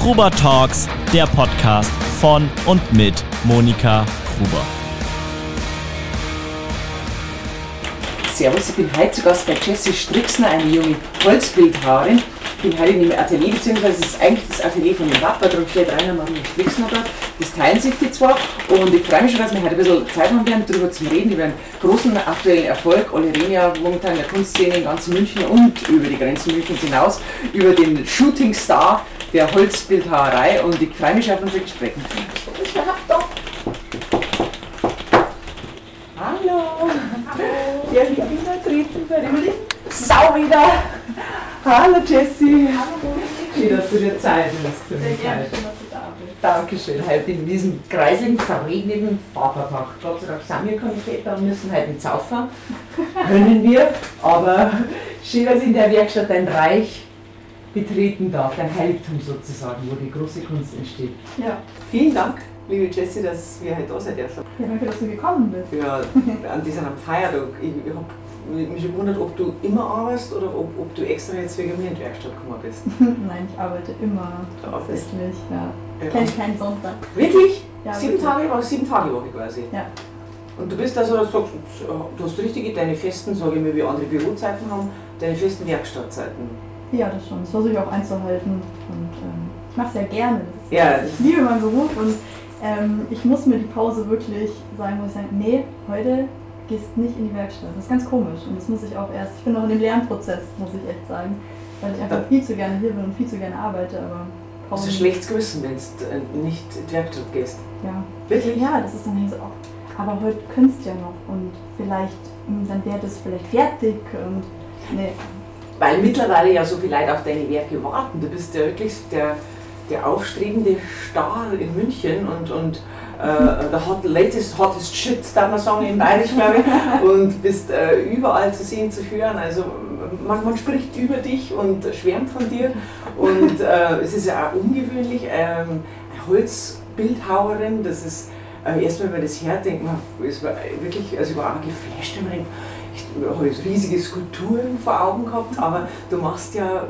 Gruber Talks, der Podcast von und mit Monika Gruber. Servus, ich bin heute zu Gast bei Jessie Strixner, eine junge Holzbildhauerin. Ich bin heute in ihrem Atelier, beziehungsweise es ist eigentlich das Atelier von dem Papa, darum steht Rainer Maria Strixner dort. Das teilen sich die zwar und ich freue mich schon, dass wir heute ein bisschen Zeit haben werden, darüber zu reden, über einen großen aktuellen Erfolg. Alle reden ja momentan in der Kunstszene in ganz München und über die Grenzen Münchens hinaus, über den Shooting Star der Holzbildhauerei und ich freue mich auf unser Gespräch. Hallo! Ja, ich bin vertreten bei dem Sau wieder! Hallo Jessie! Hallo. Schön, dass du dir Zeit hast. für Sehr mich gerne, schön, dass du da bist. Dankeschön. Heute in diesem kreislichen, verregneten Vatertag. Gott sei Dank sind wir keine Väter und müssen heute nicht saufen. Können wir. Aber schön, dass in der Werkstatt dein Reich betreten darf, dein Heiligtum sozusagen, wo die große Kunst entsteht. Ja. Vielen Dank, liebe Jessie, dass wir heute da sein dürfen. ja, danke, dass du gekommen bist. Ja, an diesem Feiertag. Ich, ich habe mich gewundert, ob du immer arbeitest oder ob, ob du extra jetzt wegen mir in die Werkstatt gekommen bist. Nein, ich arbeite immer tatsächlich. Ja. Ja. Kenne keinen Sonntag. Wirklich? Ja, sieben wirklich. Tage, war sieben Tage Woche quasi. Ja. Und du bist also, sagst, du hast richtige, deine festen, sage ich mal, wie andere Bürozeiten haben, deine festen Werkstattzeiten. Ja, das schon. Das versuche ich auch einzuhalten. Und ähm, ich mache es ja gerne. Ist, Ja. Ich liebe meinen Beruf und ähm, ich muss mir die Pause wirklich sagen, muss ich sagen, nee, heute gehst nicht in die Werkstatt. Das ist ganz komisch. Und das muss ich auch erst, ich bin noch in dem Lernprozess, muss ich echt sagen. Weil ich einfach viel zu gerne hier bin und viel zu gerne arbeite, aber du ein schlechtes Gewissen, wenn du nicht in die Werkstatt gehst? Ja. Wirklich? Ja, das ist dann so auch. Aber heute könntest du ja noch und vielleicht, mh, dann wäre das vielleicht fertig und nee. Weil mittlerweile ja so viele Leute auf deine Werke warten. Du bist ja wirklich der, der aufstrebende Star in München und, und äh, der hot, latest, hottest shit, darf man sagen, in Bayerisch, glaube ich. Und bist äh, überall zu sehen, zu hören. Also man, man spricht über dich und schwärmt von dir. Und äh, es ist ja auch ungewöhnlich. Ähm, Holzbildhauerin, das ist, äh, erst wenn man das hört, denkt man, es war wirklich, also ich war auch geflasht, wenn man riesige Skulpturen vor Augen gehabt, aber du machst ja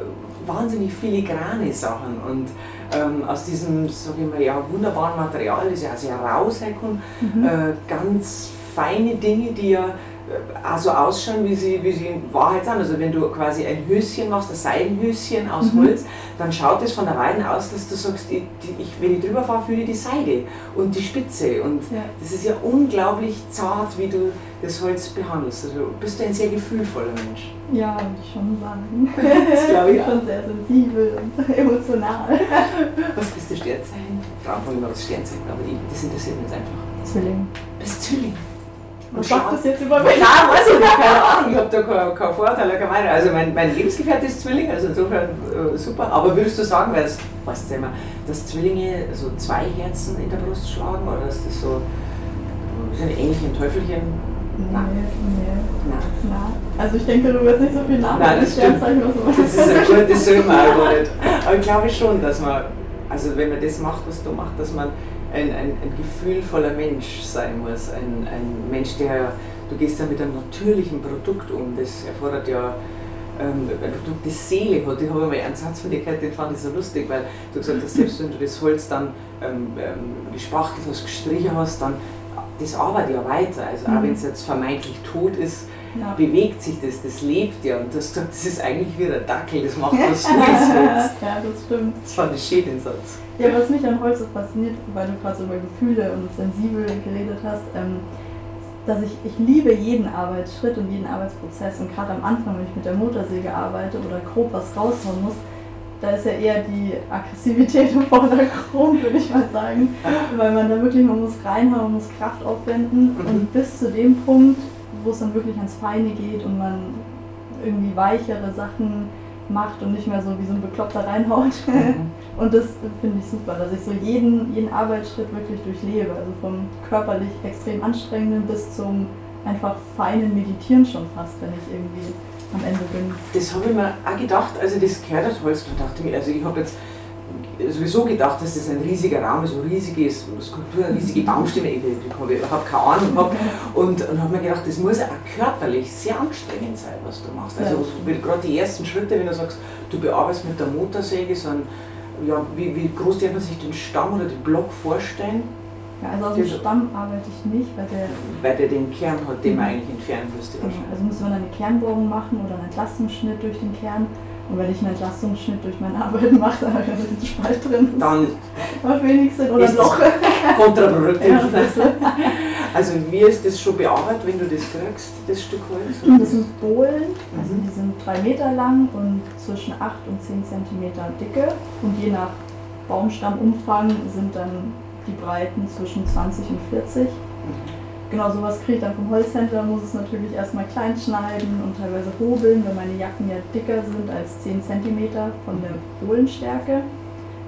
wahnsinnig filigrane Sachen und ähm, aus diesem, sage ich mal, ja, wunderbaren Material, das ja auch sehr raushecken, äh, ganz feine Dinge, die ja äh, auch so ausschauen, wie sie, wie sie in Wahrheit sind. Also wenn du quasi ein Höschen machst, ein Seidenhöschen aus Holz, dann schaut es von der Weiden aus, dass du sagst, ich, die- ich, wenn ich drüber fahre, fühle ich die Seide und die Spitze. Und Ja. das ist ja unglaublich zart, wie du das Holz behandelst. Also bist du ein sehr gefühlvoller Mensch. Ja, würde ich schon sagen. Das glaube ich schon sehr sensibel und emotional. Was bist du Sternzeichen? Frauen fragen immer, was Sternzeichen, aber die, das interessiert mich jetzt einfach. Zwilling. Bist Zwilling? Was sagt das jetzt über mich? Nein, weiß ich nicht, keine Ahnung, ich habe da keinen kein Vorteil, keine Meinung. Also mein, mein Lebensgefährte ist Zwilling, also insofern äh, super. Aber würdest du sagen, weil das weißt du immer, dass Zwillinge so zwei Herzen in der Brust schlagen oder ist das so so ein ähnlichen Teufelchen? Nein. nee. Nein. Na, also ich denke, du wirst nicht so viel nachdenken. Nein, das stimmt. Sternzeichen, Das ist ein gutes nicht. Aber ich glaube schon, dass man, also wenn man das macht, was du machst, dass man ein, ein, ein gefühlvoller Mensch sein muss. Ein, ein Mensch, der, du gehst ja mit einem natürlichen Produkt um. Das erfordert ja ähm, ein Produkt, das Seele hat. Ich habe einmal einen Satz von dir gehört, den fand ich so lustig, weil du gesagt hast, selbst wenn du das Holz dann ähm, ähm, gespachtelt hast, gestrichen hast, dann das arbeitet ja weiter. Also auch Mhm. wenn es jetzt vermeintlich tot ist, Ja. bewegt sich das, das lebt ja. Und gesagt, das ist eigentlich wie der Dackel, das macht was Gutes jetzt. ja, das stimmt. Das fand ich schön, den Satz. Ja, was mich an Holz so fasziniert, weil du gerade so über Gefühle und sensibel geredet hast, ähm, dass ich, ich liebe jeden Arbeitsschritt und jeden Arbeitsprozess und gerade am Anfang, wenn ich mit der Motorsäge arbeite oder grob was raushauen muss, da ist ja eher die Aggressivität im Vordergrund, würde ich mal sagen, weil man da wirklich, man muss reinhauen, man muss Kraft aufwenden Mhm. und bis zu dem Punkt, wo es dann wirklich ans Feine geht und man irgendwie weichere Sachen macht und nicht mehr so wie so ein Bekloppter reinhaut. Und das finde ich super, dass ich so jeden, jeden Arbeitsschritt wirklich durchlebe. Also vom körperlich extrem anstrengenden bis zum einfach feinen Meditieren schon fast, wenn ich irgendwie am Ende bin. Das habe ich mir auch gedacht, als ich das gehört habe, Holz, da dachte ich mir, also ich habe jetzt sowieso gedacht, dass das ein riesiger Raum ist, so riesige Skulptur, eine riesige Baumstämme, ich, ich habe überhaupt keine Ahnung gehabt. Und, und habe mir gedacht, das muss auch körperlich sehr anstrengend sein, was du machst. Also gerade die ersten Schritte, wenn du sagst, du bearbeitest mit der Motorsäge so ein ja, wie, wie groß darf man sich den Stamm oder den Block vorstellen? Ja, also aus dem Stamm arbeite ich nicht, weil der. Weil der den Kern hat, den man Mhm. eigentlich entfernen müsste. Genau, also müsste man dann eine Kernbohrung machen oder einen Entlastungsschnitt durch den Kern. Und wenn ich einen Entlastungsschnitt durch meine Arbeit mache, dann habe ich einen Spalt drin. Dann macht wenig Sinn. Oder Loch. kontraproduktiv. Ja, Also wie ist das schon bearbeitet, wenn du das kriegst, das Stück Holz? Das sind Bohlen, also Mhm. die sind drei Meter lang und zwischen 8 und 10 Zentimeter Dicke. Und je nach Baumstammumfang sind dann die Breiten zwischen 20 und 40. Genau, sowas kriege ich dann vom Holzhändler, muss es natürlich erstmal klein schneiden und teilweise hobeln, weil meine Jacken ja dicker sind als 10 cm von der Bohlenstärke.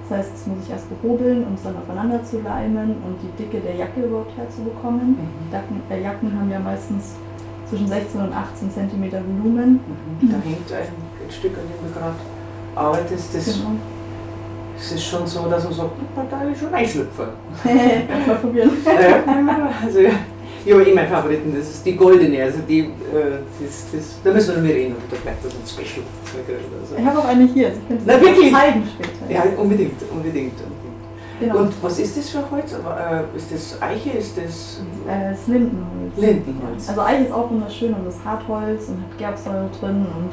Das heißt, das muss ich erst behobeln, um es dann aufeinander zu leimen und die Dicke der Jacke überhaupt herzubekommen. Mhm. Jacken, äh, Jacken haben ja meistens zwischen 16 und 18 cm Volumen. Mhm. Da hängt ein, ein Stück, an dem du gerade arbeitest. Das, Genau. das ist schon so, dass man sagt, "Na, da ist schon Einschlüpfer. Kannst mal probieren. Also, ja, aber eh mein Favoriten, das ist die goldene, also die, äh, das, das, da müssen wir noch mehr reden, da bleibt das ein Special. Ich Also. habe auch eine hier, also ich könnte Na, wirklich? zeigen später. Ja, unbedingt, unbedingt. genau. Und was ist das für Holz? Äh, ist das Eiche, ist das Äh, das Lindenholz. Lindenholz? Also Eiche ist auch wunderschön und ist Hartholz und hat Gerbsäure drin und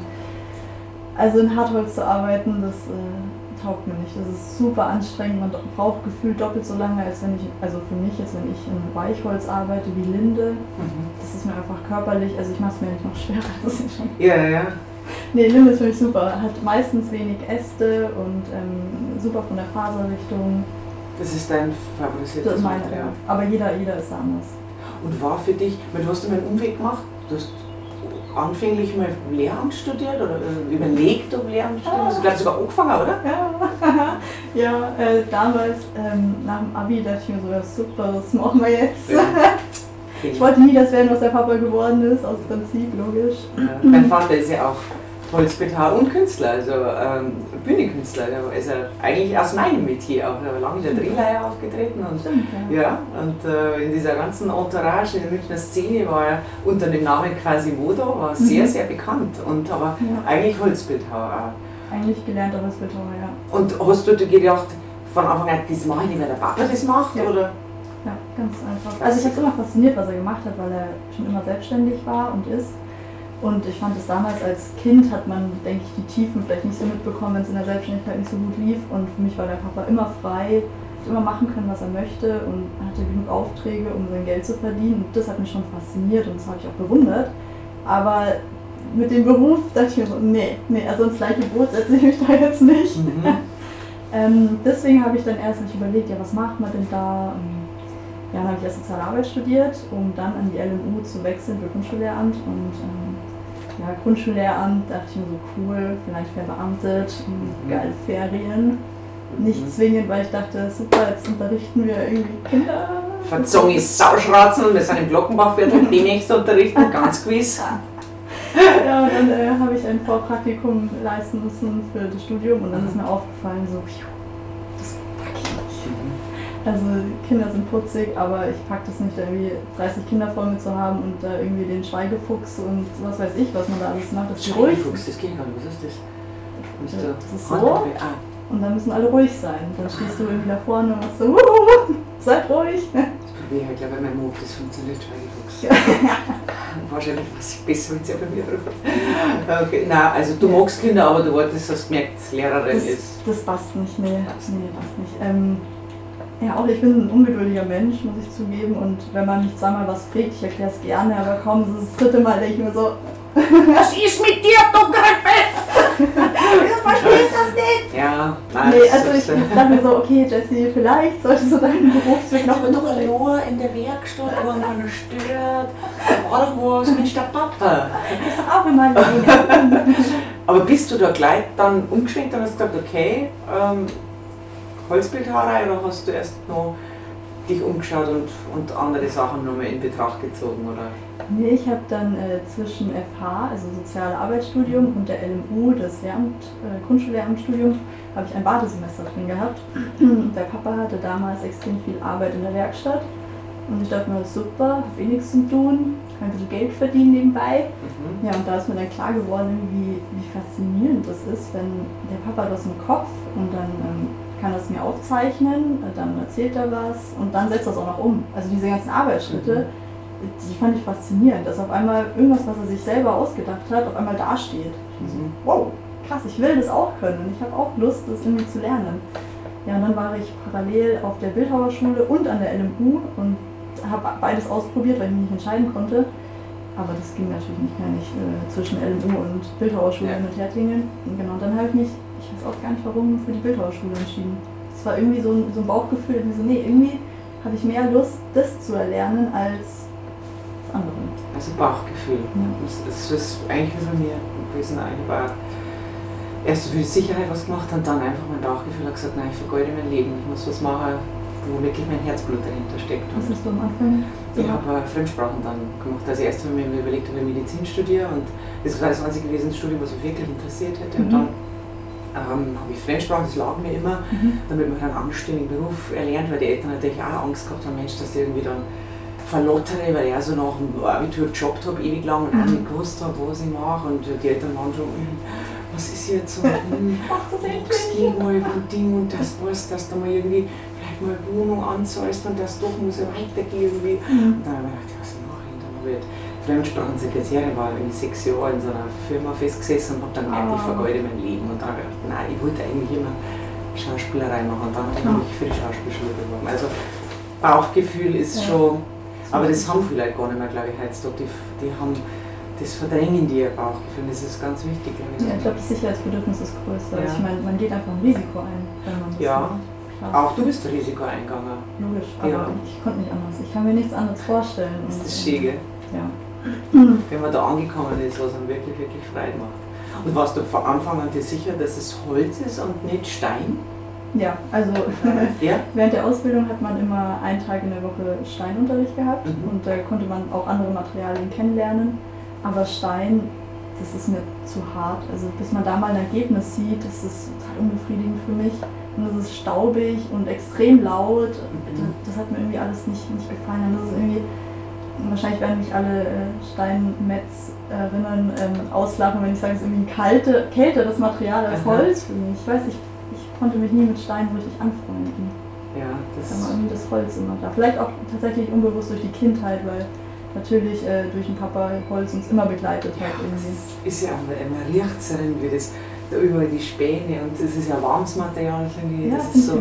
also in Hartholz zu arbeiten, das äh, taugt mir nicht. Das ist super anstrengend. Man braucht gefühlt doppelt so lange, als wenn ich, also für mich jetzt, wenn ich in Weichholz arbeite wie Linde. Mhm. Das ist mir einfach körperlich, also ich mache es mir nicht noch schwerer. Das ist schon Ja, ja, ja. Nee, Linde ist für mich super. Hat meistens wenig Äste und ähm, super von der Faserrichtung. Das ist dein favorisiertes Das ist meine, Material. Aber jeder, jeder ist da anders. Und war für dich, weil du hast immer einen Umweg gemacht, du hast anfänglich mal Lehramt studiert oder äh, überlegt, ob Lehramt studieren, hast du gleich sogar angefangen, oder? Ja, ja äh, damals ähm, nach dem Abi dachte ich mir so, ja super, das machen wir jetzt. Ich wollte nie das werden, was der Papa geworden ist, aus Prinzip, logisch. Ja, Mein Vater ist ja auch Holzbetar und Künstler, also ähm, Bühnenkünstler. Der ist eigentlich aus meinem Metier auch. Er war lange in der Drehleihe aufgetreten und Stimmt, ja. ja, und äh, in dieser ganzen Entourage in der Münchner Szene war er unter dem Namen Quasimodo, war sehr, Mhm. sehr bekannt und aber Ja. eigentlich Holzbildhauer auch. Eigentlich gelernter Holzbildhauer, ja. Und hast du dir gedacht, von Anfang an, das mache ich nicht, weil der Papa das macht? Ja. Oder? Ja, ganz einfach. Also ich habe es immer fasziniert, was er gemacht hat, weil er schon immer selbstständig war und ist. Und ich fand es damals als Kind hat man, denke ich, die Tiefen vielleicht nicht so mitbekommen, wenn es in der Selbstständigkeit nicht so gut lief. Und für mich war der Papa immer frei, hat immer machen können, was er möchte und hatte genug Aufträge, um sein Geld zu verdienen. Und das hat mich schon fasziniert und das habe ich auch bewundert. Aber mit dem Beruf dachte ich mir so, nee, nee, also ins gleiche Boot setze ich mich da jetzt nicht. Mhm. Ähm, deswegen habe ich dann erst mich überlegt, ja, was macht man denn da? Ja, dann habe ich erst Soziale Arbeit studiert, um dann an die LMU zu wechseln für Grundschullehramt. Und ähm, ja, Grundschullehramt dachte ich mir so cool, vielleicht verbeamtet, Mhm. geil Ferien. Nicht Mhm. zwingend, weil ich dachte, super, jetzt unterrichten wir irgendwie Kinder. Verzong ist Sauschratzen, wir sind im Glockenbachviertel, demnächst unterrichten, ganz gewiss. Ja, und dann äh, habe ich ein Vorpraktikum leisten müssen für das Studium und dann ist mir aufgefallen, so, pfiuh, das pack ich nicht. Also Kinder sind putzig, aber ich pack das nicht, irgendwie 30 Kinder vor mir zu haben und da irgendwie den Schweigefuchs und was weiß ich, was man da alles macht. Das. Schweigefuchs, das geht gar nicht, was ist das? Ja, das ist so. Ah, Und dann müssen alle ruhig sein. Dann stehst du irgendwie da vorne und machst so, "Wuhu, seid ruhig. das probiere ich halt, glaube ich, mein Mob, das funktioniert Schweigefuchs. Wahrscheinlich was ich besser, wenn sie bei mir hat. Okay, nein, also du magst Kinder, aber du wolltest, dass du gemerkt, Lehrerin Das, ist. das passt nicht, nee, nee, passt nicht. Ähm, ja, auch ich bin ein ungeduldiger Mensch, muss ich zugeben. Und wenn man mich zweimal was fragt, ich erkläre es gerne, aber kaum so das dritte Mal denke ich mir so, Was ist mit dir, du Grippe? du verstehst das nicht. Ja, nein. Nee, also ich äh, dachte mir so, okay, Jesse, vielleicht solltest du deinen Berufsweg noch aber doch unterlegen. nur in der Werkstatt, wo man keiner stört. Da war doch was mit der Papa. Das ist doch auch in meinem Leben. Aber bist du da gleich dann umgeschwenkt und hast gesagt, okay, ähm, Holzbildhauerei oder hast du erst noch dich umgeschaut und, und andere Sachen nochmal in Betracht gezogen? Oder? Nee, ich habe dann äh, zwischen FH, also Soziale Arbeitsstudium, und der LMU, das Lehramt, äh, Grundschullehramtsstudium, habe ich ein Badesemester drin gehabt. der Papa hatte damals extrem viel Arbeit in der Werkstatt. Und ich dachte mir, super, hab eh zu tun, kann ein bisschen Geld verdienen nebenbei. Mhm. Ja, und da ist mir dann klar geworden, wie, wie faszinierend das ist, wenn der Papa was im Kopf und dann ähm, kann das mir aufzeichnen, dann erzählt er was und dann setzt er es auch noch um. Also diese ganzen Arbeitsschritte, die fand ich faszinierend, dass auf einmal irgendwas, was er sich selber ausgedacht hat, auf einmal dasteht. Mhm. Wow, krass, ich will das auch können und ich habe auch Lust, das irgendwie zu lernen. Ja, und dann war ich parallel auf der Bildhauerschule und an der LMU und habe beides ausprobiert, weil ich mich nicht entscheiden konnte. Aber das ging natürlich nicht mehr nicht äh, zwischen LMU und Bildhauerschule Ja. mit Hertingen. Und genau, dann habe ich mich, ich weiß auch gar nicht warum, für die Bildhauerschule entschieden. Es war irgendwie so ein, so ein Bauchgefühl, irgendwie so, nee, irgendwie habe ich mehr Lust, das zu erlernen als das andere. Also Bauchgefühl. Ja. Das, das ist eigentlich wie bei mir gewesen. Ich war erst so für die Sicherheit was gemacht und dann einfach mein Bauchgefühl hat gesagt, nein, ich vergeude mein Leben. Ich muss was machen, wo wirklich mein Herzblut dahinter steckt. Was Und hast du am Anfang? ich habe äh, Fremdsprachen dann gemacht. Also erst habe ich mir überlegt, ob ich Medizin studiere und das war das einzige gewesen, Studium, was mich wirklich interessiert hätte. Und Mhm. dann ähm, habe ich Fremdsprachen, das lag mir immer, Mhm. damit man einen anständigen Beruf erlernt, weil die Eltern natürlich auch Angst gehabt haben, Mensch, dass die irgendwie dann verlottere, weil ich auch so nach dem Abitur gejobbt habe, ewig lang und auch Mhm. nicht gewusst habe, was ich mache. Und die Eltern waren schon, "Hm, was ist jetzt so, hm, du mal ein Ding und das was, dass du mal irgendwie vielleicht mal eine Wohnung anzahlst und das doch muss ja weitergehen irgendwie. Mhm. Und dann habe ich gedacht, was mache ich? Ich halt Fremdsprachensekretärin, war irgendwie sechs Jahre in so einer Firma festgesessen und habe dann gemerkt, ich Ah. vergeude mein Leben. Und dann habe ich gedacht, nein, ich wollte eigentlich immer Schauspielerei machen. Und dann habe ich Klar. mich für die Schauspielschule beworben. Also Bauchgefühl ist Ja. schon, aber das haben viele Leute gar nicht mehr, glaube ich, heutzutage. Die, die haben, das verdrängen die ihr Bauchgefühl. Das ist ganz wichtig, ich. Ja, ich glaube, das Sicherheitsbedürfnis ist größer. Ja. Ich meine, man geht einfach ein Risiko ein, wenn man das Ja. macht. Auch du bist ein Risiko eingegangen. Logisch, aber Ja. ich konnte nicht anders. Ich kann mir nichts anderes vorstellen. Das ist das äh, schön, wenn man da angekommen ist, was einem wirklich, wirklich Freude macht. Und warst du von Anfang an dir sicher, dass es Holz ist und nicht Stein? ja, also Ja? während der Ausbildung hat man immer einen Tag in der Woche Steinunterricht gehabt Mhm. und da konnte man auch andere Materialien kennenlernen. Aber Stein, das ist mir zu hart. Also bis man da mal ein Ergebnis sieht, das ist total unbefriedigend für mich. Und es ist staubig und extrem laut. Das, das hat mir irgendwie alles nicht, nicht gefallen. Und das ist irgendwie, wahrscheinlich werden mich alle äh, Steinmetzerinnen ähm, auslachen, wenn ich sage, es ist irgendwie ein kalte, kälteres Material als. Holz für mich. Ich weiß, ich, ich konnte mich nie mit Stein richtig anfreunden. Ja, Da das war irgendwie das Holz immer da. Vielleicht auch tatsächlich unbewusst durch die Kindheit, weil natürlich äh, durch den Papa Holz uns immer begleitet hat irgendwie. das ist ja immer, immer riecht es irgendwie das, da überall die Späne und das ist ja warmes Material, finde ich. Ja, das ist so, auch.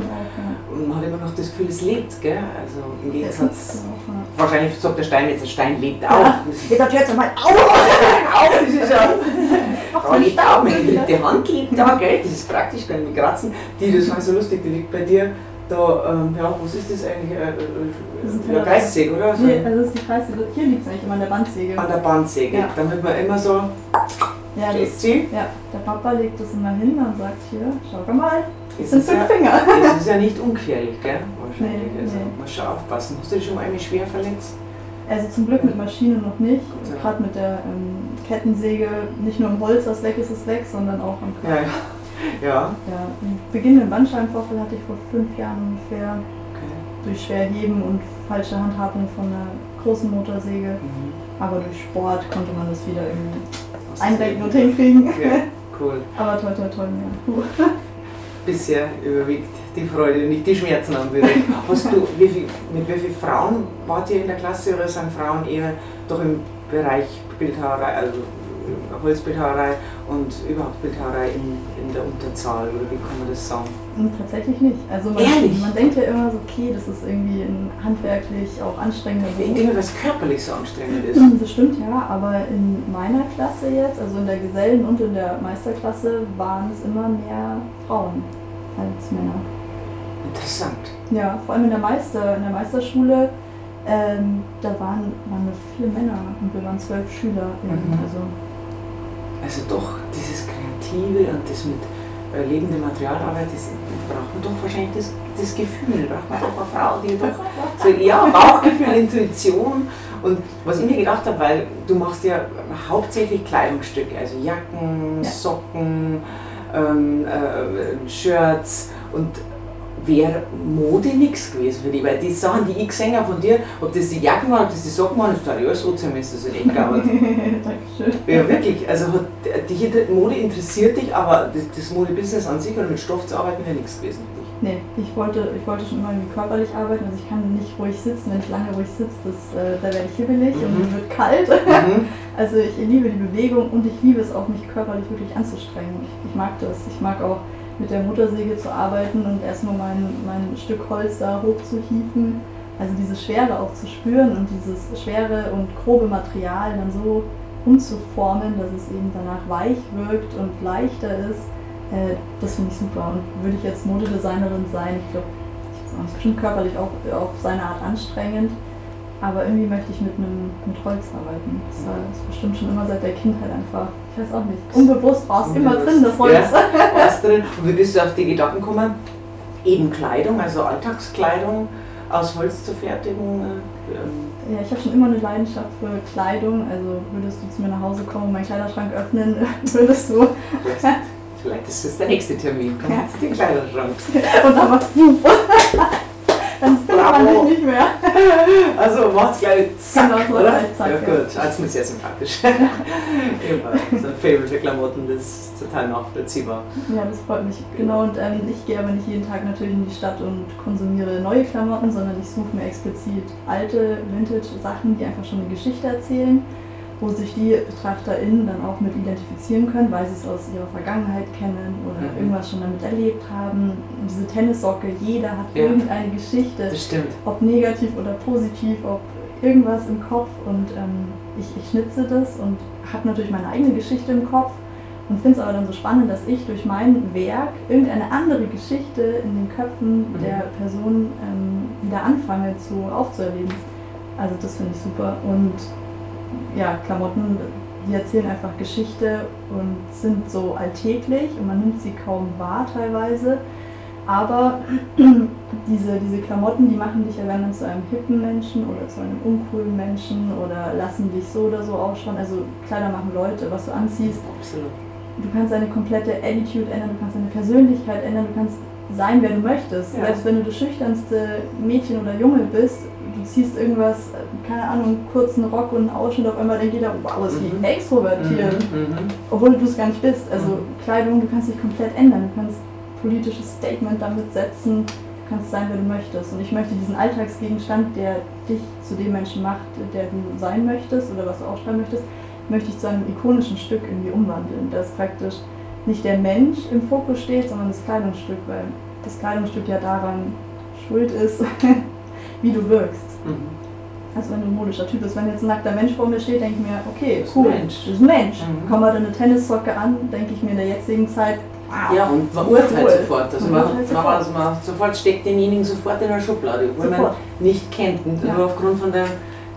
Und man hat immer noch das Gefühl, es lebt, gell? Also im. Gegensatz. Wahrscheinlich sagt der Stein jetzt, der Stein lebt auch. Ja. Das ist- Jetzt habt ihr jetzt mal au! Au, das ist ja. Da liegt auch, meine linke Hand liegt da, gell? Das ist praktisch, kann ich kratzen. Die, das war so lustig, die liegt bei dir da, ähm, ja, was ist das eigentlich? Äh, Das ist ein äh, ja, Teller. Kreissäge, oder? So Nee, also das ist die Kreise, hier liegt es eigentlich immer an der Bandsäge. an der Bandsäge. Ja. Damit man immer so, Ja, das, sie? ja, der Papa legt das immer hin und sagt hier, schau mal, das sind ist, ja, fünf Finger. das ist ja nicht ungefährlich, gell? Wahrscheinlich. Nee, also, nee. muss schon aufpassen. Hast du dich schon mal irgendwie schwer verletzt? Also zum Glück mit Maschine noch nicht. Gerade mit der ähm, Kettensäge, nicht nur im Holz, was weg ist, ist weg, sondern auch am Ja, Körper. ja. Ja, Ja, einen beginnenden Bandscheibenvorfall hatte ich vor fünf Jahren ungefähr okay. durch Schwerheben und falsche Handhabung von einer großen Motorsäge. Mhm. Aber durch Sport konnte man das wieder irgendwie Und ist- hinkriegen. Ja, cool. Aber toll, toll, toll, ja. Bisher überwiegt die Freude, nicht die Schmerzen am Beruf. Hast du, wie viel, mit wie vielen Frauen wart ihr in der Klasse oder sind Frauen eher doch im Bereich Bildhauerei, also Holzbildhauerei und überhaupt Bildhauerei in, in der Unterzahl oder wie kann man das sagen? Tatsächlich nicht. Also man, Ehrlich? man denkt ja immer so, okay, das ist irgendwie ein handwerklich auch anstrengender Ich Beruf. denke, was körperlich so anstrengend ist. Das stimmt ja, aber in meiner Klasse jetzt, also in der Gesellen- und in der Meisterklasse, waren es immer mehr Frauen als Männer. Interessant. Ja, vor allem in der Meister, in der Meisterschule, ähm, da waren, waren viele Männer und wir waren zwölf Schüler. Mhm. Also Also doch dieses Kreative und das mit äh, lebendem Materialarbeit, das braucht man doch wahrscheinlich das, das Gefühl, braucht man doch eine Frau, die doch so, ja, Bauchgefühl, Intuition. Und was ich mir gedacht habe, weil du machst ja hauptsächlich Kleidungsstücke, also Jacken, Ja. Socken, ähm, äh, Shirts und wäre Mode nichts gewesen für dich, weil die Sachen, die ich gesehen habe von dir, ob das die Jacken waren, ob das die Socken waren, das ist alles so zumindest so nicht gegangen. Dankeschön. Ja, wirklich. Also hat die Mode interessiert dich, aber das, das Modebusiness an sich oder mit Stoff zu arbeiten wäre nichts gewesen für dich. Nee, ich wollte, ich wollte schon immer irgendwie körperlich arbeiten. Also ich kann nicht ruhig sitzen. Wenn ich lange ruhig sitze, das, äh, da werde ich hibbelig mhm. und mir wird kalt. Mhm. Also ich liebe die Bewegung und ich liebe es auch, mich körperlich wirklich anzustrengen. Ich, ich mag das. Ich mag auch mit der Motorsäge zu arbeiten und erstmal mein, mein Stück Holz da hochzuhieven. Also diese Schwere auch zu spüren und dieses schwere und grobe Material dann so umzuformen, dass es eben danach weich wirkt und leichter ist äh, das finde ich super. Und würde ich jetzt Modedesignerin sein, ich glaube, ich weiß bestimmt körperlich auch auf seine Art anstrengend. Aber irgendwie möchte ich mit einem mit Holz arbeiten. Das das bestimmt schon immer seit der Kindheit einfach. Ich weiß auch nicht. Unbewusst war es immer drin, das Holz. Ja, drin. Und wie bist du auf die Gedanken gekommen? Eben Kleidung, also Alltagskleidung aus Holz zu fertigen? Ähm. Ja, ich habe schon immer eine Leidenschaft für Kleidung. Also würdest du zu mir nach Hause kommen und meinen Kleiderschrank öffnen, würdest du Vielleicht ist das der nächste Termin. Komm jetzt in den Kleiderschrank. Und dann macht Dann findet man dich nicht mehr. Also macht's gleich zack, genau, oder? Zack, ja, gut, ja. also mir sehr sympathisch. Immer so ein Fable für Klamotten, das ist total nachvollziehbar. Ja, das freut mich. Genau, und ähm, ich gehe aber nicht jeden Tag natürlich in die Stadt und konsumiere neue Klamotten, sondern ich suche mir explizit alte Vintage-Sachen, die einfach schon eine Geschichte erzählen wo sich die BetrachterInnen dann auch mit identifizieren können, weil sie es aus ihrer Vergangenheit kennen oder mhm. irgendwas schon damit erlebt haben. Und diese Tennissocke, jeder hat ja. irgendeine Geschichte, ob negativ oder positiv, ob irgendwas im Kopf und ähm, ich, ich schnitze das und habe natürlich meine eigene Geschichte im Kopf und finde es aber dann so spannend, dass ich durch mein Werk irgendeine andere Geschichte in den Köpfen mhm. der Person ähm, wieder anfange zu aufzuerleben. Also das finde ich super und ja, Klamotten, die erzählen einfach Geschichte und sind so alltäglich und man nimmt sie kaum wahr teilweise. Aber diese, diese Klamotten, die machen dich ja dann zu einem hippen Menschen oder zu einem uncoolen Menschen oder lassen dich so oder so ausschauen. Also Kleider machen Leute, was du anziehst. Absolut. Du kannst deine komplette Attitude ändern, du kannst deine Persönlichkeit ändern, du kannst sein, wer du möchtest. Ja. Selbst wenn du das schüchternste Mädchen oder Junge bist, du ziehst irgendwas, keine Ahnung, kurzen Rock und einen Ausschnitt, auf einmal denkt jeder, wow, ist die mhm. extrovertiert. Mhm. mhm. Obwohl du es gar nicht bist. Also mhm. Kleidung, du kannst dich komplett ändern. Du kannst politisches Statement damit setzen. Du kannst sein, wer du möchtest. Und ich möchte diesen Alltagsgegenstand, der dich zu dem Menschen macht, der du sein möchtest oder was du ausstrahlen möchtest, möchte ich zu einem ikonischen Stück irgendwie umwandeln. Das praktisch nicht der Mensch im Fokus steht, sondern das Kleidungsstück, weil das Kleidungsstück ja daran schuld ist, wie du wirkst. Mhm. Also wenn du ein modischer Typ bist, wenn jetzt ein nackter Mensch vor mir steht, denke ich mir, okay, das cool, Mensch. das ist ein Mensch. Mhm. Komm mal eine Tennissocke an, denke ich mir in der jetzigen Zeit, wow, Ja, und man urteilt cool. sofort. Also man, man, sofort. Also man sofort steckt denjenigen sofort in eine Schublade, obwohl man nicht kennt. Und ja. aufgrund von der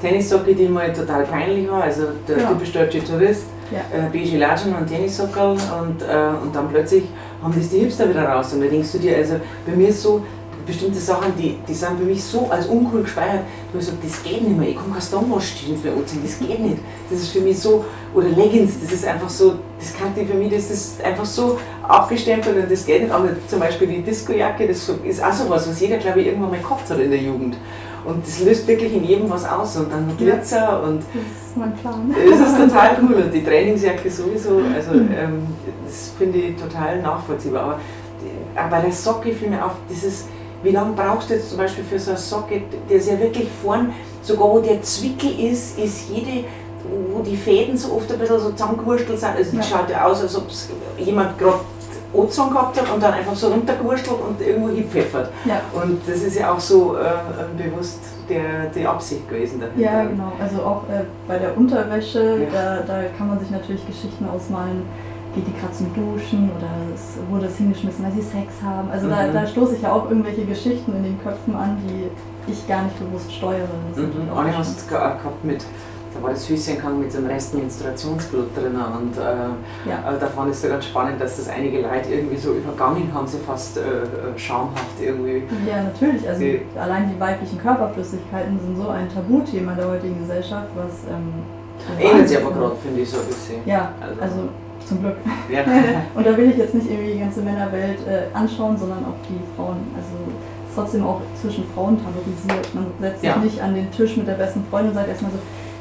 Tennissocke, die mal total peinlich war, also der ja. typisch deutsche Tourist, ja. äh, beige Latschen und Tennissockel und, äh, und dann plötzlich haben das die Hipster wieder raus. Und da denkst du dir, also bei mir ist so, bestimmte Sachen, die, die sind für mich so als uncool gespeichert, wo ich sage, das geht nicht mehr, ich kann keine Stonewatch-Jeans mehr anziehen, das geht nicht. Das ist für mich so, oder Leggings, das ist einfach so, das kann ich für mich, das ist einfach so abgestempelt und das geht nicht. Aber zum Beispiel die Discojacke, das ist auch so was, was jeder, glaube ich, irgendwann mal gehabt hat in der Jugend. Und das löst wirklich in jedem was aus. Und dann Glitzer ja, und. Das ist mein Plan. Das ist total cool. Und die Trainingsjacke sowieso, also ähm, das finde ich total nachvollziehbar. Aber, aber bei der Socke fiel mir auf, dieses wie lange brauchst du jetzt zum Beispiel für so eine Socke, der ist ja wirklich vorn, sogar wo der Zwickel ist, ist jede, wo die Fäden so oft ein bisschen so zusammengewurstelt sind. Also die schaut ja aus, als ob jemand gerade Ozon gehabt hat und dann einfach so runtergewurstelt und irgendwo hingepfeffert. Ja. Und das ist ja auch so äh, bewusst der, die Absicht gewesen dahinter. Ja, genau. Also auch äh, bei der Unterwäsche, ja. da, da kann man sich natürlich Geschichten ausmalen geht die gerade zum Duschen oder es wurde es hingeschmissen, weil sie Sex haben. Also mhm. da, da stoße ich ja auch irgendwelche Geschichten in den Köpfen an, die ich gar nicht bewusst steuere. Mhm. Anne hast du gehabt mit, da war das Füßchenkang mit so einem Rest Menstruationsblut drin und äh, ja. äh, da fand ich es so ganz spannend, dass das einige Leute irgendwie so übergangen haben, so fast äh, äh schamhaft irgendwie. Ja, natürlich. Also die, allein die weiblichen Körperflüssigkeiten sind so ein Tabuthema der heutigen Gesellschaft, was ähm, Ähnelt sich aber gerade, finde ich, so ein bisschen. Ja, also, also zum Glück. Ja. und da will ich jetzt nicht irgendwie die ganze Männerwelt äh, anschauen, sondern auch die Frauen. Also trotzdem auch zwischen Frauen tabuisiert. Man setzt ja. sich nicht an den Tisch mit der besten Freundin und sagt erstmal so,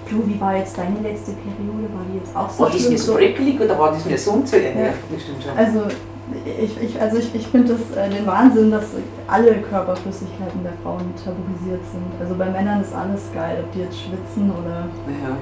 du, wie war jetzt deine letzte Periode? War die jetzt auch so War das mir so prickelig oder war das mir so? Ja. Bestimmt schon. Also ich, ich, also ich, ich finde das äh, den Wahnsinn, dass alle Körperflüssigkeiten der Frauen tabuisiert sind. Also bei Männern ist alles geil, ob die jetzt schwitzen oder Ja,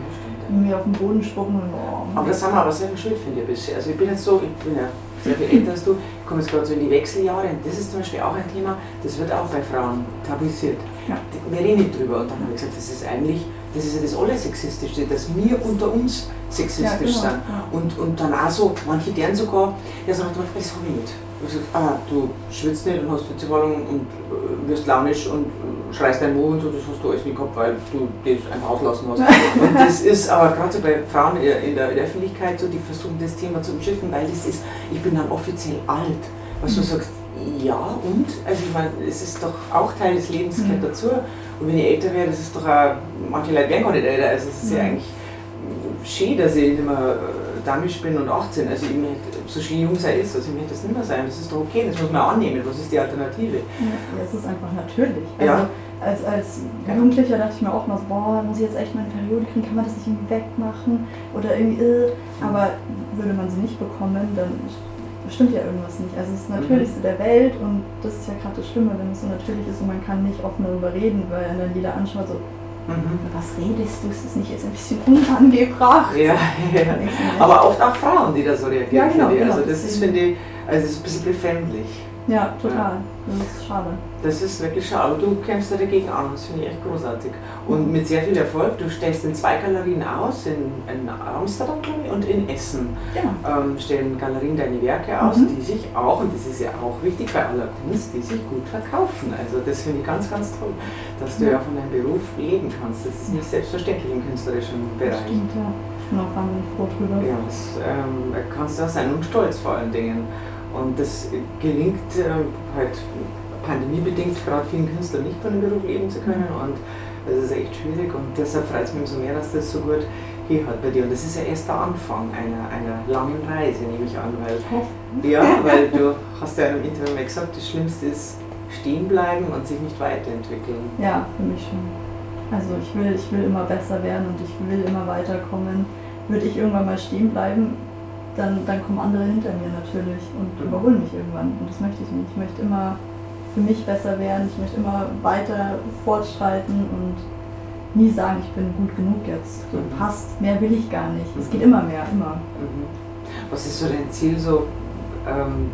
irgendwie auf den Boden spucken oh, Aber das haben wir aber selber schuld, finde ich, bisschen. Also ich bin jetzt so, ich bin ja sehr viel älter als du, ich komme jetzt gerade so in die Wechseljahre und das ist zum Beispiel auch ein Thema, das wird auch bei Frauen tabuisiert. Ja. Wir reden nicht drüber und dann habe ich gesagt, das ist eigentlich, das ist ja das Allersexistischste, dass wir unter uns sexistisch Ja, genau, sind. Und, und dann auch so, manche deren sogar, der sagt, das habe ich nicht. Ich sage, ah, du schwitzt nicht und hast Hitzewallung und äh, wirst launisch und schreist deinen Mund und so, das hast du alles nicht gehabt, weil du das einfach auslassen hast. und das ist aber gerade so bei Frauen in der, in der Öffentlichkeit so, die versuchen das Thema zu umschiffen, weil das ist, ich bin dann offiziell alt. Was du Mhm. sagst, ja und? Also ich meine, es ist doch auch Teil des Lebens, gehört Mhm. dazu. Und wenn ich älter wäre, das ist doch auch, manche Leute werden gar nicht älter, also es ist ja Mhm. eigentlich schön, dass ich nicht mehr damisch bin und 18. Also ich möchte, so schön jung sei ist, also ich möchte das nicht mehr sein. Das ist doch okay, das muss man annehmen. Was ist die Alternative? Ja, es ist einfach natürlich. Also Ja. als, als. Jugendlicher dachte ich mir auch mal so, boah, muss ich jetzt echt meine Periode kriegen, kann man das nicht irgendwie wegmachen? Oder irgendwie, äh. aber würde man sie nicht bekommen, dann stimmt ja irgendwas nicht. Also es ist das Natürlichste der Welt und das ist ja gerade das Schlimme, wenn es so natürlich ist und man kann nicht offen darüber reden, weil dann jeder anschaut so, Mhm. was redest du, ist das nicht jetzt ein bisschen unangebracht? Ja, ja. Aber oft auch Frauen, die da so reagieren. Ja, genau, ich. genau, Also das ist, finde ich, also ist ein bisschen befremdlich. Ja, total. Das ist schade. Das ist wirklich schade. Aber du kämpfst da dagegen an. Das finde ich echt großartig. Und mit sehr viel Erfolg. Du stellst in zwei Galerien aus, in, in Amsterdam und in Essen. Genau. Ähm, stellen Galerien deine Werke aus, Mhm. die sich auch, und das ist ja auch wichtig bei aller Kunst, die sich gut verkaufen. Also das finde ich ganz, ganz toll, dass du Ja. ja von deinem Beruf leben kannst. Das ist nicht selbstverständlich im künstlerischen Bereich. Stimmt, ja. Ich bin auch wahnsinnig froh drüber. Ja, das ähm, kannst du auch sein und stolz vor allen Dingen. Und das gelingt äh, halt pandemiebedingt gerade vielen Künstlern nicht von dem Beruf leben zu können. Und das ist echt schwierig und deshalb freut es mich umso mehr, dass das so gut hier hat bei dir. Und das ist ja erst der Anfang einer, einer langen Reise, nehme ich an. Weil, ja, weil du hast ja in einem Interview mal gesagt, das Schlimmste ist stehen bleiben und sich nicht weiterentwickeln. Ja, für mich schon. Also ich will, ich will immer besser werden und ich will immer weiterkommen. Würde ich irgendwann mal stehen bleiben, dann, dann kommen andere hinter mir natürlich und überholen mich irgendwann. Und das möchte ich nicht. Ich möchte immer für mich besser werden, ich möchte immer weiter fortschreiten und nie sagen, ich bin gut genug jetzt. So Mhm. passt, mehr will ich gar nicht. Es geht immer mehr, immer. Mhm. Was ist so dein Ziel so, ähm,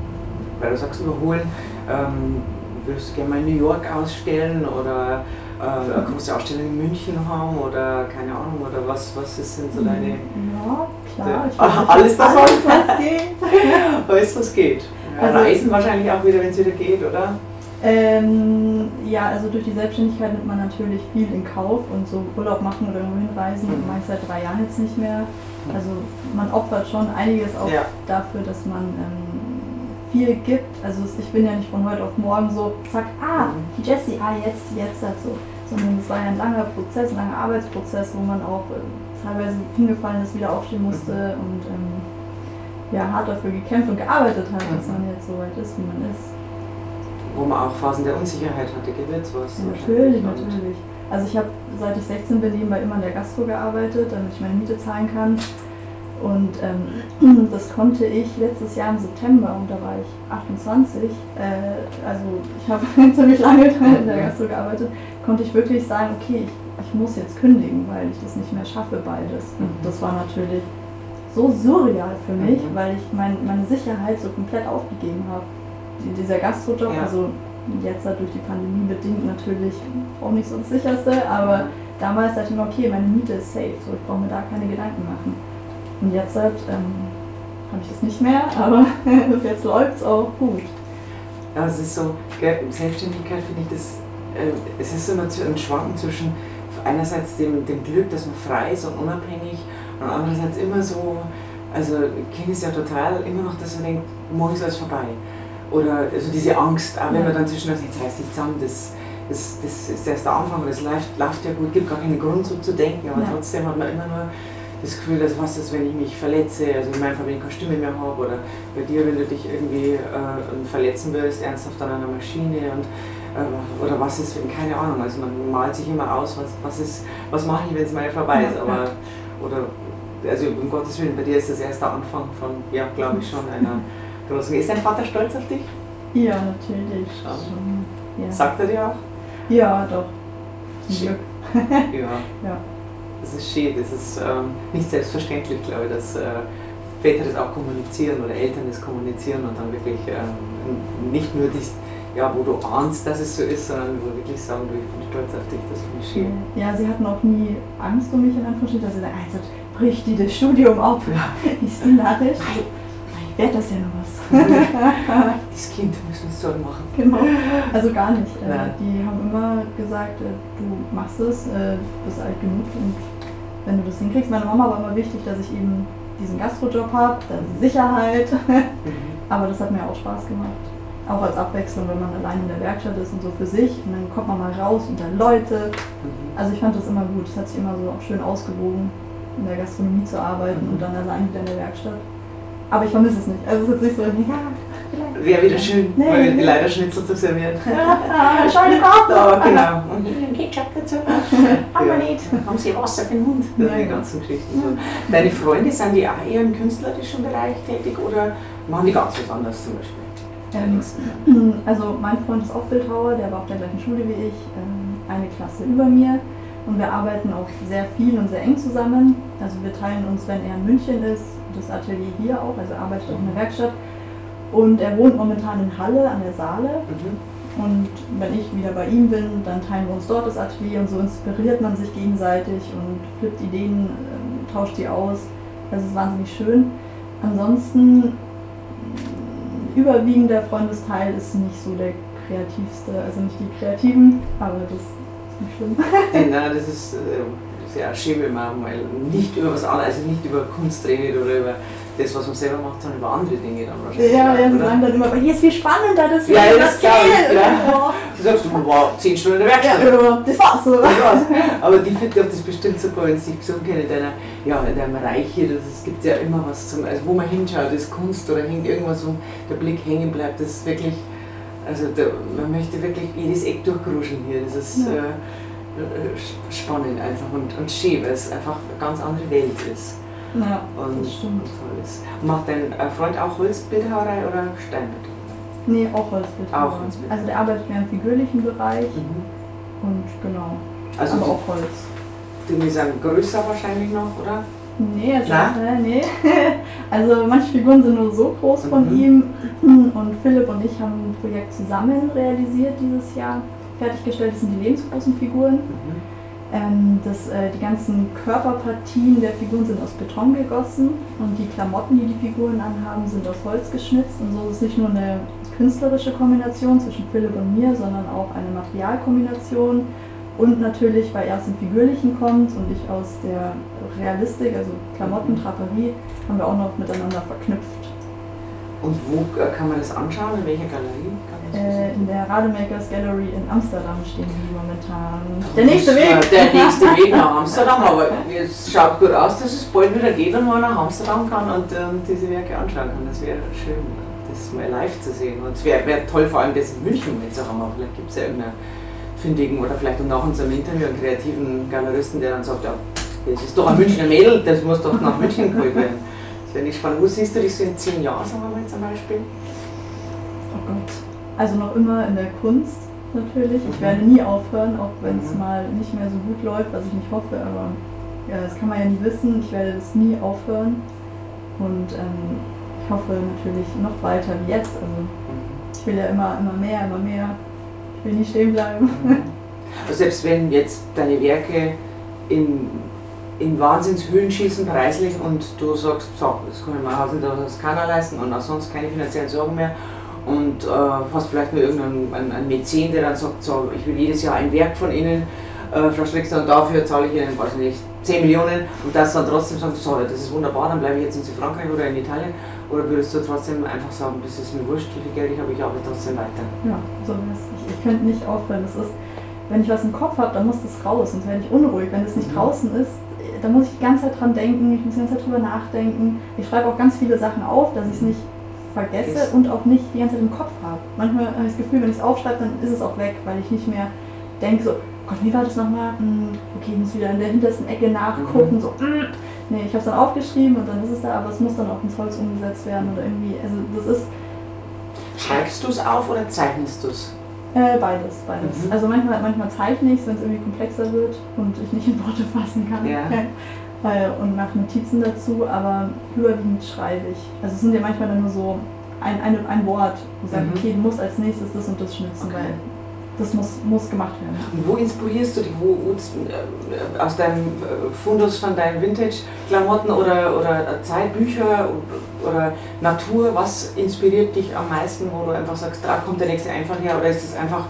weil du sagst überholen, ähm, würdest du gerne mal in New York ausstellen oder eine große Ausstellung in München haben oder keine Ahnung oder was, was ist, sind so deine, Ja, klar. Alles das, alles, was geht. alles was geht. Also- Reisen wahrscheinlich auch wieder, wenn es wieder geht, oder? Ähm, ja, also durch die Selbstständigkeit nimmt man natürlich viel in Kauf und so Urlaub machen oder irgendwo hinreisen Mhm. mache ich seit drei Jahren jetzt nicht mehr. Also man opfert schon einiges auch Ja. dafür, dass man ähm, viel gibt. Also ich bin ja nicht von heute auf morgen so, zack, ah, die Jessie, ah, jetzt, jetzt so. Sondern es war ja ein langer Prozess, ein langer Arbeitsprozess, wo man auch äh, teilweise hingefallen ist, wieder aufstehen musste Mhm. und ähm, ja, hart dafür gekämpft und gearbeitet hat, dass Mhm. man jetzt so weit ist, wie man ist. Wo man auch Phasen der Unsicherheit hatte, gibt es was? Ja, natürlich, natürlich. Also ich habe seit ich 16 bin nebenbei immer in der Gastro gearbeitet, damit ich meine Miete zahlen kann. Und ähm, das konnte ich letztes Jahr im September und da war ich 28. Äh, also ich habe ziemlich lange in der Gastro gearbeitet, konnte ich wirklich sagen, okay, ich, ich muss jetzt kündigen, weil ich das nicht mehr schaffe beides. Und Mhm. das war natürlich so surreal für mich, Mhm. weil ich mein, meine Sicherheit so komplett aufgegeben habe. Die, dieser Gastrojob, Ja. also jetzt halt durch die Pandemie bedingt natürlich auch nicht so das sicherste, aber damals dachte ich mir, okay, meine Miete ist safe, so ich brauche mir da keine Gedanken machen. Und jetzt ähm, habe ich das nicht mehr, aber bis jetzt läuft es auch gut. Ja, es ist so, Selbstständigkeit finde ich das, äh, es ist immer ein Schwanken zwischen einerseits dem, dem Glück, dass man frei ist und unabhängig und andererseits immer so, also kenne es ja total, immer noch, dass man denkt, morgen ist alles vorbei. Oder also diese Angst, auch wenn man dann zwischendurch jetzt reißt dich zusammen, das, das, das ist erst der Anfang und das läuft, läuft ja gut, gibt gar keinen Grund so zu denken, aber Ja. trotzdem hat man immer nur das Gefühl, dass was ist, wenn ich mich verletze, also in meinem Fall, wenn ich keine Stimme mehr habe oder bei dir, wenn du dich irgendwie äh, verletzen willst, ernsthaft an einer Maschine und äh, oder was ist, wenn, keine Ahnung, also man malt sich immer aus, was, was ist, was mache ich, wenn es mal vorbei ist, aber oder also um Gottes Willen, bei dir ist das erst der Anfang von, ja, glaube ich schon, einer, Großen. Ist dein Vater stolz auf dich? Ja, natürlich. Schon. Ja. Sagt er dir auch? ja, doch. Zum. Glück. Ja. Ja. Das ist schön, das ist ähm, nicht selbstverständlich, glaube ich, dass äh, Väter das auch kommunizieren oder Eltern das kommunizieren und dann wirklich ähm, nicht nur dies, ja, wo du ahnst, dass es so ist, sondern wo wirklich sagen, du, ich bin stolz auf dich, das finde ich schön. Ja, sie hatten auch nie Angst um mich in Anführungsstrichen, dass sie sagen, also bricht die das Studium ab. Ist die Nachricht? Ich werde das ja noch was. Das Kind müssen wir Sorgen machen. genau. Also gar nicht. Äh, Nein. Die haben immer gesagt, äh, du machst es, äh, du bist alt genug und wenn du das hinkriegst. Meine Mama war immer wichtig, dass ich eben diesen Gastrojob habe, dann die Sicherheit. Mhm. Aber das hat mir auch Spaß gemacht. Auch als Abwechslung, wenn man allein in der Werkstatt ist und so für sich und dann kommt man mal raus unter Leute. Mhm. Also ich fand das immer gut. Es hat sich immer so auch schön ausgewogen, in der Gastronomie zu arbeiten und dann allein wieder in der Werkstatt. Aber ich vermisse es nicht. Also es ist jetzt nicht so, ja. Wäre wieder schön, Nee, mal nee. die Leiderschnitzel zu servieren. Ah, Scheune Karte! Ja, genau. Und einen Ketchup dazu. Haben wir Ja. nicht. Haben Sie Wasser für den Mund? Ja, die genau. ganzen Geschichten. Deine Freunde, sind die auch eher im künstlerischen Bereich tätig oder machen die ganz was anderes zum Beispiel? Ähm, Also mein Freund ist auch Bildhauer, der war auf der gleichen Schule wie ich, ähm, eine Klasse über mir. Und wir arbeiten auch sehr viel und sehr eng zusammen. Also wir teilen uns, wenn er in München ist, das Atelier hier auch, also er arbeitet auch in der Werkstatt. Und er wohnt momentan in Halle an der Saale. Mhm. Und wenn ich wieder bei ihm bin, dann teilen wir uns dort das Atelier und so inspiriert man sich gegenseitig und flippt Ideen, ähm, tauscht die aus. Das ist wahnsinnig schön. Ansonsten, mh, überwiegender Freundesteil ist nicht so der kreativste, also nicht die Kreativen, aber das ist nicht schlimm. Nein, das ist, äh, auch schön, wenn man mal nicht über was anderes, also nicht über Kunst redet oder über das, was man selber macht, sondern über andere Dinge dann wahrscheinlich. Ja, ja, oder? sagen dann immer, aber hier ist viel spannender, das Ja, hier das ich, ja. Du sagst, wow, 10 Stunden in der Werkstatt. ja, das war's so. Das war's. Aber die finden doch das bestimmt super, wenn sie sich gesund kennen in deiner, ja, in deinem Reich hier. Es gibt ja immer was zum, also wo man hinschaut, ist Kunst oder hängt irgendwas, wo der Blick hängen bleibt. Das ist wirklich, also da, man möchte wirklich jedes Eck durchkruschen hier. Das ist Ja. äh, äh, spannend einfach und, und schön, weil es einfach eine ganz andere Welt ist. Ja, Und, das stimmt. und ist. Macht dein äh, Freund auch Holzbildhauerei oder Steinbeton? Nee, auch Holzbildhauer. Auch Holzbildhauer. Also der arbeitet mehr im figürlichen Bereich Mhm. und genau. Also aber auch Holz. die, die sagen größer wahrscheinlich noch, oder? Nee, also, Na? äh, nee. also manche Figuren sind nur so groß von Mhm. ihm und Philipp und ich haben ein Projekt zusammen realisiert dieses Jahr. Fertiggestellt Das sind die lebensgroßen Figuren. Mhm. Ähm, das, äh, die ganzen Körperpartien der Figuren sind aus Beton gegossen und die Klamotten, die die Figuren anhaben, sind aus Holz geschnitzt. Und so ist es nicht nur eine künstlerische Kombination zwischen Philipp und mir, sondern auch eine Materialkombination. Und natürlich, weil er aus dem Figürlichen kommt und ich aus der Realistik, also Klamotten, Draperie, haben wir auch noch miteinander verknüpft. Und wo äh, kann man das anschauen? In welcher Galerie? Äh, in der Rademakers Gallery in Amsterdam stehen die momentan. Der nächste Weg! Äh, Der nächste Weg nach Amsterdam, aber es schaut gut aus, dass es bald wieder geht und man nach Amsterdam kann und ähm, diese Werke anschauen kann. Das wäre schön, das mal live zu sehen. Und es wäre wär toll, vor allem das in München jetzt auch haben. Vielleicht gibt es ja irgendeinen findigen oder vielleicht auch nach unserem Interview einen kreativen Galeristen, der dann sagt, ja, das ist doch ein Münchner Mädel, das muss doch nach München geholt werden. Das wäre nicht spannend. Wo siehst du dich so in zehn Jahren, sagen wir mal zum Beispiel? Oh Gott. Also noch immer in der Kunst natürlich. Ich Mhm. werde nie aufhören, auch wenn es Mhm. mal nicht mehr so gut läuft, was ich nicht hoffe, aber ja, das kann man ja nie wissen. Ich werde das nie aufhören. Und ähm, ich hoffe natürlich noch weiter wie jetzt. Also ich will ja immer, immer mehr, immer mehr. Ich will nie stehen bleiben. Also selbst wenn jetzt deine Werke in, in Wahnsinnshöhen schießen preislich und du sagst, so, das kann ich mein Haus nicht aus keiner leisten und auch sonst keine finanziellen Sorgen mehr und äh, hast vielleicht nur irgendeinen einen, einen Mäzen, der dann sagt, so, ich will jedes Jahr ein Werk von Ihnen, äh, Frau Schleckster, und dafür zahle ich Ihnen, weiß ich nicht, 10 Millionen und das dann trotzdem sagen, so, das ist wunderbar, dann bleibe ich jetzt in Südfrankreich oder in Italien oder würdest du trotzdem einfach sagen, das ist mir wurscht, wie viel Geld ich habe, ich arbeite trotzdem weiter. Ja, so ich, ich könnte nicht aufhören. Das ist, wenn ich was im Kopf habe, dann muss das raus, sonst werde ich unruhig. Wenn es nicht Mhm. draußen ist, dann muss ich die ganze Zeit dran denken, ich muss die ganze Zeit drüber nachdenken. Ich schreibe auch ganz viele Sachen auf, dass ich es nicht vergesse und auch nicht die ganze Zeit im Kopf habe. Manchmal habe ich das Gefühl, wenn ich es aufschreibe, dann ist es auch weg, weil ich nicht mehr denke so, Gott, wie war das nochmal? Hm, okay, ich muss wieder in der hintersten Ecke nachgucken, Mhm. so, hm, Nee, ich habe es dann aufgeschrieben und dann ist es da, aber es muss dann auch ins Holz umgesetzt werden oder irgendwie, also das ist Schreibst du es auf oder zeichnest du es? äh, beides, beides. Mhm. Also manchmal, manchmal zeichne ich es, wenn es irgendwie komplexer wird und ich nicht in Worte fassen kann. Ja. Äh, und mache Notizen dazu, aber überwiegend schreibe ich. Also es sind ja manchmal dann nur so ein, eine, ein Wort, wo ich sage, Mhm. okay, du musst als nächstes das und das schnitzen, Okay. weil das muss, muss gemacht werden. Und wo inspirierst du dich? Wo, wo, äh, aus deinem äh, Fundus von deinen Vintage-Klamotten oder, oder Zeitbücher oder Natur? Was inspiriert dich am meisten, wo du einfach sagst, da kommt der nächste einfach her? Oder ist es einfach,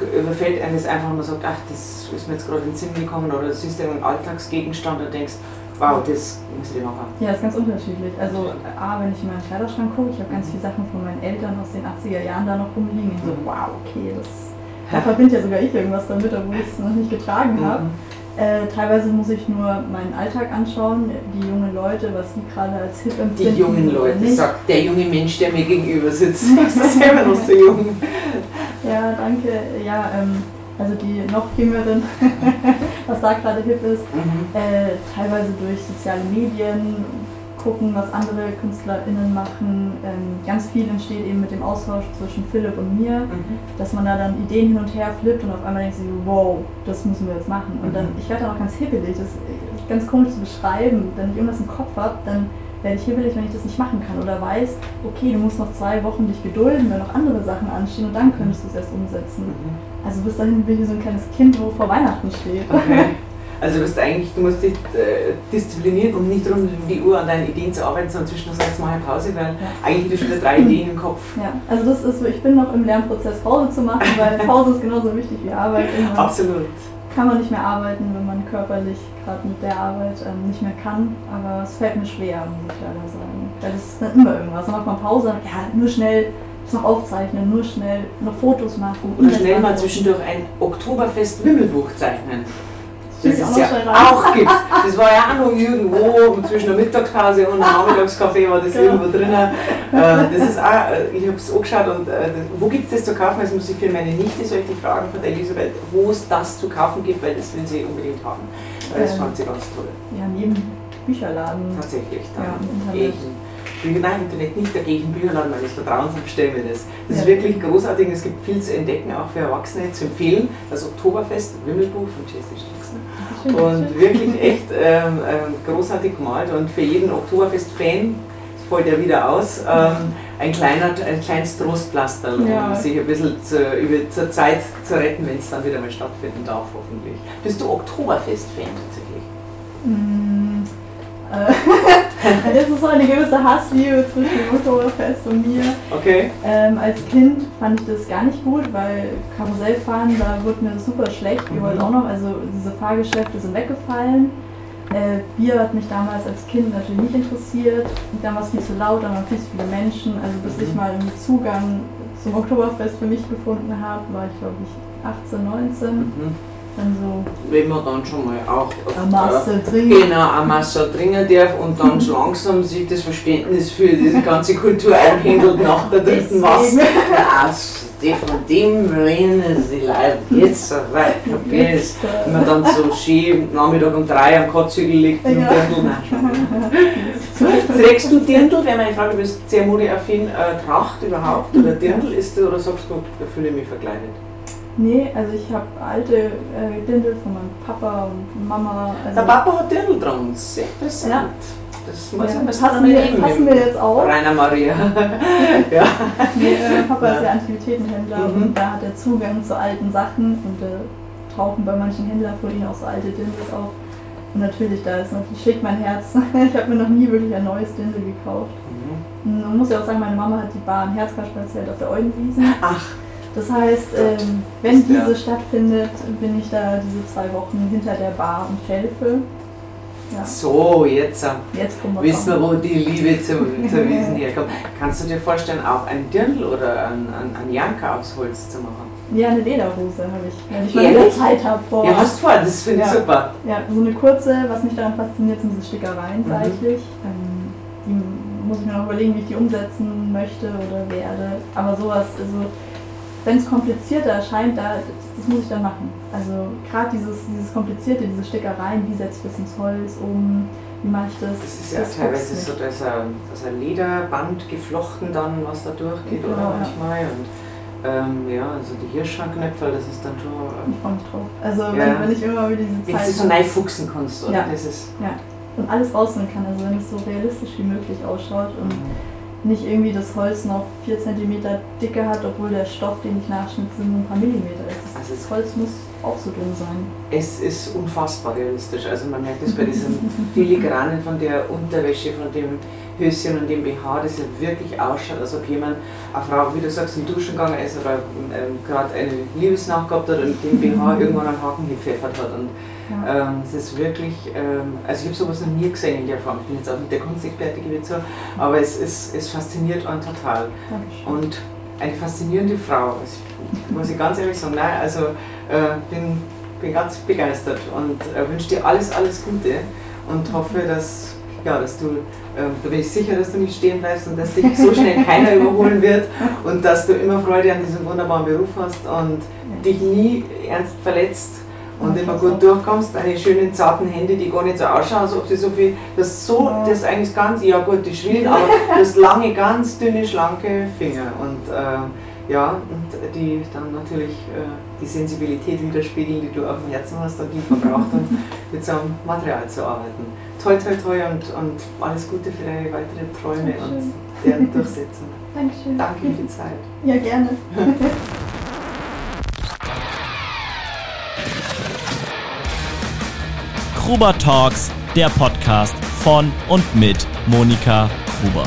überfällt einem das einfach und man sagt, ach, das ist mir jetzt gerade in den Sinn gekommen oder du siehst einen Alltagsgegenstand und denkst, wow, das muss ich machen. Ja, ist ganz unterschiedlich. Also A, wenn ich in meinen Kleiderschrank gucke, ich habe ganz viele Sachen von meinen Eltern aus den 80er Jahren da noch rumliegen. Ich so, Mhm. wow, okay, das da verbinde ja sogar ich irgendwas damit, obwohl ich es noch nicht getragen habe. Mhm. Äh, teilweise muss ich nur meinen Alltag anschauen, die jungen Leute, was die gerade als hip Die empfinden. jungen oder Leute, sagt der junge Mensch, der mir gegenüber sitzt. Das ist selber noch so jung. Ja, danke. Ja, ähm, also die noch jüngeren, was da gerade hip ist, Mhm. äh, teilweise durch soziale Medien gucken, was andere KünstlerInnen machen. Ähm, ganz viel entsteht eben mit dem Austausch zwischen Philipp und mir, Mhm. dass man da dann Ideen hin und her flippt und auf einmal denkt sich, wow, das müssen wir jetzt machen. Und dann, Mhm. ich werde dann auch ganz hibbelig, das ist ganz komisch zu beschreiben. Wenn ich irgendwas im Kopf habe, dann werde ich hibbelig, wenn ich das nicht machen kann. Oder weiß, okay, du musst noch zwei Wochen dich gedulden, wenn noch andere Sachen anstehen und dann könntest du es erst umsetzen. Mhm. Also bis dahin bin ich so ein kleines Kind, wo vor Weihnachten steht. Okay. Also du bist eigentlich, du musst dich äh, disziplinieren, um nicht rund um die Uhr an deinen Ideen zu arbeiten, sondern zwischendurch sagst mal Pause, weil eigentlich hast du schon wieder drei Ideen im Kopf. Ja, also das ist so, ich bin noch im Lernprozess Pause zu machen, weil Pause ist genauso wichtig wie Arbeit. Absolut. kann man nicht mehr arbeiten, wenn man körperlich gerade mit der Arbeit ähm, nicht mehr kann. Aber es fällt mir schwer, muss ich leider sagen. Weil es ist dann immer irgendwas. Dann macht man Pause, ja, nur schnell das noch aufzeichnen, nur schnell noch Fotos machen. E-Mails schnell mal zwischendurch ein Oktoberfest-Wimmelbuch zeichnen. Steht Das es auch ja auch gibt. Das war ja auch noch irgendwo zwischen der Mittagspause und dem Nachmittagskaffee war das Genau. irgendwo drin. Äh, Das ist auch, äh, ich habe es angeschaut und äh, das- wo gibt es das zu kaufen? Das muss ich für meine Nichte solche Fragen von der Elisabeth, wo es das zu kaufen gibt, weil das will sie unbedingt haben. Das Ähm. fand sie ganz toll. Ja, neben Bücherladen. Tatsächlich. Dann Bücher, nein, Internet nicht, da gehe ich in Bücherladen meines Vertrauens und bestelle mir das. Das ist Ja. wirklich großartig, es gibt viel zu entdecken, auch für Erwachsene zu empfehlen. Das Oktoberfest Wimmelbuch von Jesse Stixner. Und wirklich echt ähm, ähm, großartig gemalt und für jeden Oktoberfest-Fan, das fällt ja wieder aus, ähm, ein, kleiner, ein kleines Trostpflaster, um Ja. sich ein bisschen zu, über, zur Zeit zu retten, wenn es dann wieder mal stattfinden darf, hoffentlich. Bist du Oktoberfest-Fan tatsächlich? Mm, äh, das ist so eine gewisse Hassliebe zwischen dem Oktoberfest und mir. Okay. Ähm, als Kind fand ich das gar nicht gut, weil Karussellfahren, da wurde mir super schlecht. Wir Mhm. wollten auch noch, also diese Fahrgeschäfte sind weggefallen. Äh, Bier hat mich damals als Kind natürlich nicht interessiert. Es viel zu laut, waren viel zu viele Menschen. Also bis ich Mhm. mal irgendwie Zugang zum Oktoberfest für mich gefunden habe, war ich glaube ich 18, 19. Mhm. Dann so Wenn man dann schon mal auch auf Masse trinken. Genau, eine Masse trinken darf und dann so langsam sich das Verständnis für diese ganze Kultur einpendelt nach der dritten Masse. Die von dem rennen sie Leute jetzt so weit kapiert. Jetzt, äh, Wenn man dann so schön Nachmittag um drei am Kotzhügel liegt und Ja. Dirndl. Nein, Trägst du Dirndl, wäre meine Frage, du bist sehr modeaffin, äh, Tracht überhaupt oder Dirndl ist du oder sagst du, da fühle ich mich verkleidet? Nee, also ich habe alte äh, Dindel von meinem Papa und Mama. Also Der Papa hat Dirndl dran, sehr interessant. Ja. Das muss ja, das passen, wir, passen wir jetzt auch. Rainer Maria. ja. Nee, äh, mein Papa Ja. ist ja Antiquitätenhändler Mhm. und da hat er Zugang zu alten Sachen und äh, tauchen bei manchen Händlern vor ihnen auch so alte Dindels auf. Und natürlich, da ist natürlich schlägt mein Herz. ich habe mir noch nie wirklich ein neues Dindel gekauft. Mhm. Man muss ja auch sagen, meine Mama hat die Bar im Herzkasper erzählt auf der Eulenwiesen. Ach, Das heißt, ähm, wenn diese stattfindet, bin ich da diese zwei Wochen hinter der Bar und helfe. Ja, so, jetzt äh, jetzt kommen wir wissen wir, wo die Liebe zu, zur Wiesen herkommt. Kannst du dir vorstellen, auch ein Dirndl oder ein, ein, ein Janker aus Holz zu machen? Ja, eine Lederhose habe ich, wenn ich mal wieder? Zeit habe vor. Ja, hast du vor, das finde ich Ja. super. Ja, so eine kurze, was mich daran fasziniert, sind diese Stickereien Mhm. seitlich. Ähm, die muss ich mir noch überlegen, wie ich die umsetzen möchte oder werde. Aber sowas, also wenn es komplizierter erscheint, da, das, muss ich dann machen. Also gerade dieses, dieses Komplizierte, diese Stickereien, wie setze ich das ins Holz um, wie mache ich das? Das ist ja das teilweise so, dass ein, dass ein Lederband geflochten dann, was da durchgeht genau, oder manchmal. Ja. Und, ähm, ja, also die Hirschschrankknöpfe, das ist dann schon. Äh, ich freue mich drauf. Also ja. wenn, wenn, ich immer wieder diese Zeit. Wenn du so neu fuchsen kannst, oder? Ja. Das ist ja. Und alles rausnehmen kann, also wenn es so realistisch wie möglich ausschaut und mhm nicht irgendwie das Holz noch 4 cm Dicke hat, obwohl der Stoff, den ich nachschnitte, nur ein paar Millimeter ist. Also das Holz muss auch so dünn sein. Es ist unfassbar realistisch. Also man merkt es bei diesen Filigranen von der Unterwäsche, von dem Höschen und dem BH, das ja wirklich ausschaut, als ob jemand, eine Frau, wie du sagst, im Duschen gegangen ist oder ähm, gerade eine Liebesnacht gehabt hat und den BH irgendwann einen Haken gepfeffert hat. Und ja. ähm, es ist wirklich, ähm, also ich habe sowas noch nie gesehen in der Form. Ich bin jetzt auch nicht der Kunstexperte, ich aber es, ist, es fasziniert einen total. Und eine faszinierende Frau, muss ich ganz ehrlich sagen. Nein, also äh, bin, bin ganz begeistert und äh, wünsche dir alles, alles Gute und hoffe, dass ja, dass du, ähm, da bin ich sicher, dass du nicht stehen bleibst und dass dich so schnell keiner überholen wird und dass du immer Freude an diesem wunderbaren Beruf hast und dich nie ernst verletzt und immer gut durchkommst, deine schönen zarten Hände, die gar nicht so ausschauen, als ob sie so viel, das so, das eigentlich ganz, ja gut, die schwillen, aber das lange, ganz dünne, schlanke Finger und äh, ja, und die dann natürlich äh, die Sensibilität widerspiegeln, die du auf dem Herzen hast und die verbraucht, um mit so einem Material zu arbeiten. Toi, toi, toi und, und alles Gute für deine weiteren Träume und deren Durchsetzung. Dankeschön. Danke für die Zeit. Ja, gerne. Gruber Talks, der Podcast von und mit Monika Gruber.